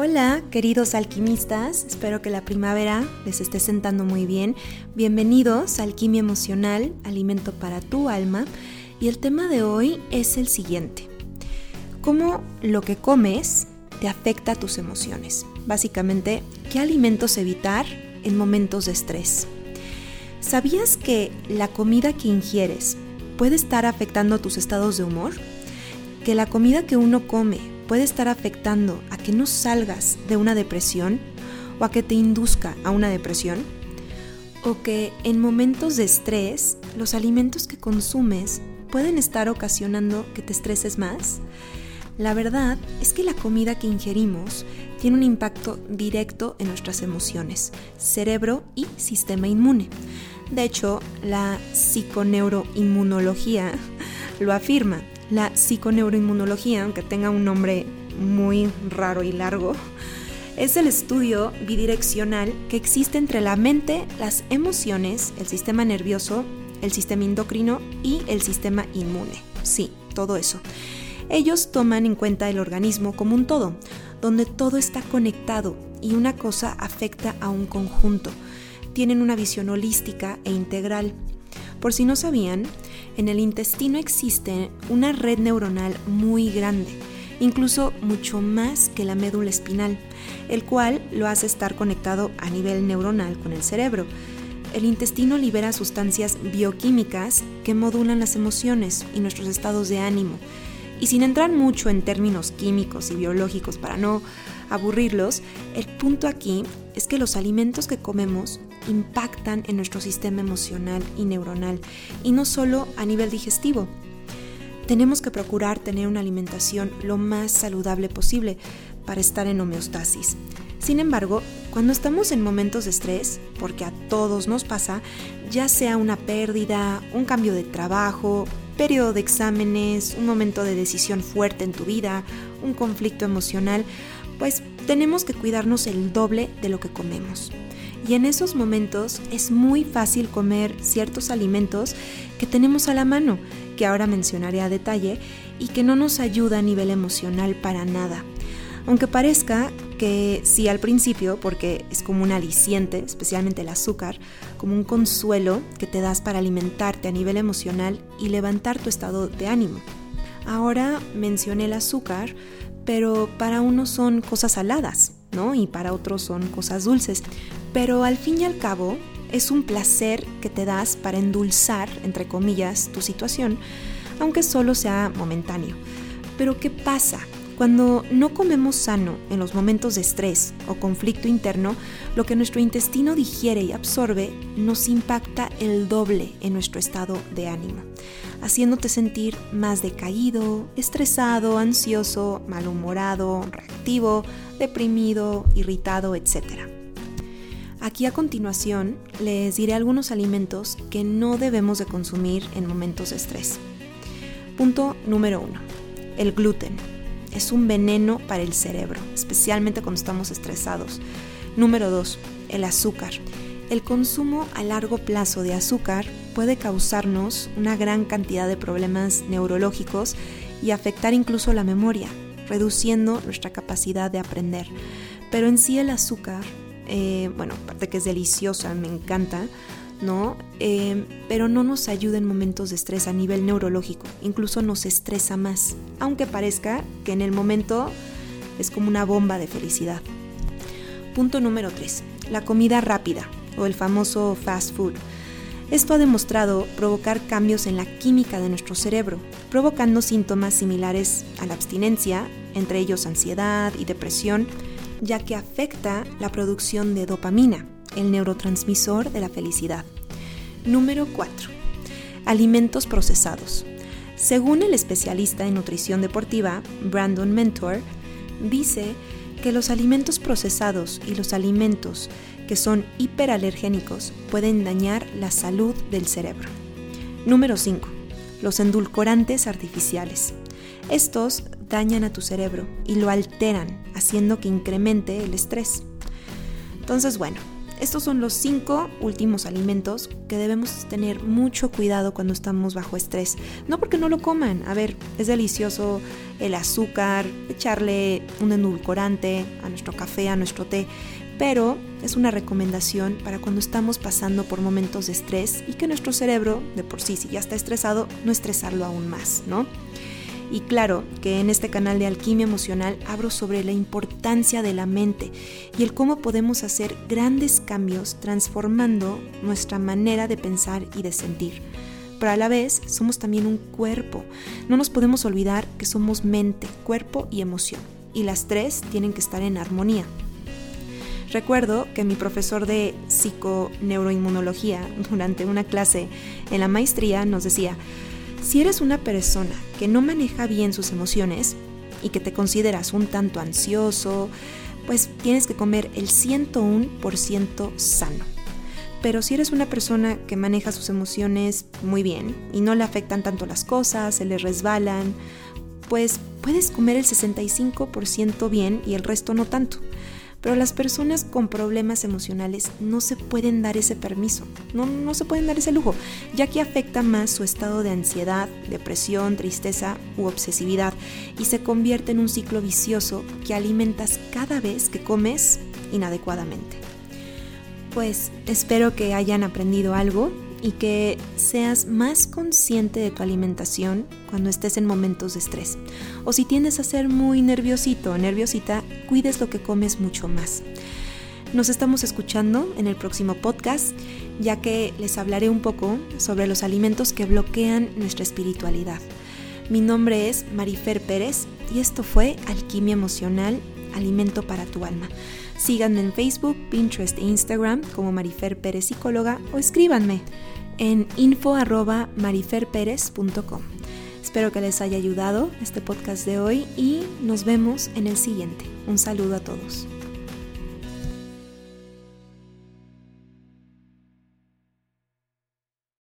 Hola, queridos alquimistas, espero que la primavera les esté sentando muy bien. Bienvenidos a Alquimia Emocional, Alimento para tu alma. Y el tema de hoy es el siguiente. ¿Cómo lo que comes te afecta tus emociones? Básicamente, ¿qué alimentos evitar en momentos de estrés? ¿Sabías que la comida que ingieres puede estar afectando tus estados de humor? ¿Que la comida que uno come puede estar afectando a que no salgas de una depresión o a que te induzca a una depresión? ¿O que en momentos de estrés los alimentos que consumes pueden estar ocasionando que te estreses más? La verdad es que la comida que ingerimos tiene un impacto directo en nuestras emociones, cerebro y sistema inmune. De hecho, la psiconeuroinmunología lo afirma la psiconeuroinmunología, aunque tenga un nombre muy raro y largo, es el estudio bidireccional que existe entre la mente, las emociones, el sistema nervioso, el sistema endocrino y el sistema inmune. Sí, todo eso. Ellos toman en cuenta el organismo como un todo, donde todo está conectado y una cosa afecta a un conjunto. Tienen una visión holística e integral. Por si no sabían, en el intestino existe una red neuronal muy grande, incluso mucho más que la médula espinal, el cual lo hace estar conectado a nivel neuronal con el cerebro. El intestino libera sustancias bioquímicas que modulan las emociones y nuestros estados de ánimo. Y sin entrar mucho en términos químicos y biológicos para no aburrirlos, el punto aquí es que los alimentos que comemos impactan en nuestro sistema emocional y neuronal, y no solo a nivel digestivo. Tenemos que procurar tener una alimentación lo más saludable posible para estar en homeostasis. Sin embargo, cuando estamos en momentos de estrés, porque a todos nos pasa, ya sea una pérdida, un cambio de trabajo, periodo de exámenes, un momento de decisión fuerte en tu vida, un conflicto emocional, pues tenemos que cuidarnos el doble de lo que comemos. Y en esos momentos es muy fácil comer ciertos alimentos que tenemos a la mano, que ahora mencionaré a detalle, y que no nos ayuda a nivel emocional para nada. Aunque parezca que sí al principio, porque es como un aliciente, especialmente el azúcar, como un consuelo que te das para alimentarte a nivel emocional y levantar tu estado de ánimo. Ahora mencioné el azúcar, pero para unos son cosas saladas, ¿no? Y para otros son cosas dulces. Pero al fin y al cabo, es un placer que te das para endulzar, entre comillas, tu situación, aunque solo sea momentáneo. Pero ¿qué pasa? Cuando no comemos sano en los momentos de estrés o conflicto interno, lo que nuestro intestino digiere y absorbe nos impacta el doble en nuestro estado de ánimo haciéndote sentir más decaído, estresado, ansioso, malhumorado, reactivo, deprimido, irritado, etc. Aquí a continuación les diré algunos alimentos que no debemos de consumir en momentos de estrés. Punto número 1. El gluten. Es un veneno para el cerebro, especialmente cuando estamos estresados. Número 2. El azúcar. El consumo a largo plazo de azúcar puede causarnos una gran cantidad de problemas neurológicos y afectar incluso la memoria, reduciendo nuestra capacidad de aprender. Pero en sí el azúcar, eh, bueno, aparte que es deliciosa, me encanta, ¿no? Eh, pero no nos ayuda en momentos de estrés a nivel neurológico, incluso nos estresa más, aunque parezca que en el momento es como una bomba de felicidad. Punto número 3. La comida rápida o el famoso fast food. Esto ha demostrado provocar cambios en la química de nuestro cerebro, provocando síntomas similares a la abstinencia, entre ellos ansiedad y depresión, ya que afecta la producción de dopamina, el neurotransmisor de la felicidad. Número 4. Alimentos procesados. Según el especialista en nutrición deportiva, Brandon Mentor, dice que los alimentos procesados y los alimentos que son hiperalergénicos pueden dañar la salud del cerebro. Número 5. Los endulcorantes artificiales. Estos dañan a tu cerebro y lo alteran, haciendo que incremente el estrés. Entonces, bueno, estos son los cinco últimos alimentos que debemos tener mucho cuidado cuando estamos bajo estrés. No porque no lo coman, a ver, es delicioso el azúcar, echarle un endulcorante a nuestro café, a nuestro té, pero es una recomendación para cuando estamos pasando por momentos de estrés y que nuestro cerebro, de por sí, si ya está estresado, no estresarlo aún más, ¿no? Y claro que en este canal de Alquimia Emocional hablo sobre la importancia de la mente y el cómo podemos hacer grandes cambios transformando nuestra manera de pensar y de sentir. Pero a la vez somos también un cuerpo. No nos podemos olvidar que somos mente, cuerpo y emoción. Y las tres tienen que estar en armonía. Recuerdo que mi profesor de psiconeuroinmunología durante una clase en la maestría nos decía, si eres una persona que no maneja bien sus emociones y que te consideras un tanto ansioso, pues tienes que comer el 101% sano. Pero si eres una persona que maneja sus emociones muy bien y no le afectan tanto las cosas, se le resbalan, pues puedes comer el 65% bien y el resto no tanto. Pero las personas con problemas emocionales no se pueden dar ese permiso, no, no se pueden dar ese lujo, ya que afecta más su estado de ansiedad, depresión, tristeza u obsesividad y se convierte en un ciclo vicioso que alimentas cada vez que comes inadecuadamente. Pues espero que hayan aprendido algo y que seas más consciente de tu alimentación cuando estés en momentos de estrés. O si tiendes a ser muy nerviosito o nerviosita, cuides lo que comes mucho más. Nos estamos escuchando en el próximo podcast, ya que les hablaré un poco sobre los alimentos que bloquean nuestra espiritualidad. Mi nombre es Marifer Pérez y esto fue Alquimia Emocional, Alimento para tu Alma. Síganme en Facebook, Pinterest e Instagram como Marifer Pérez Psicóloga o escríbanme en info.mariferperez.com. Espero que les haya ayudado este podcast de hoy y nos vemos en el siguiente. Un saludo a todos.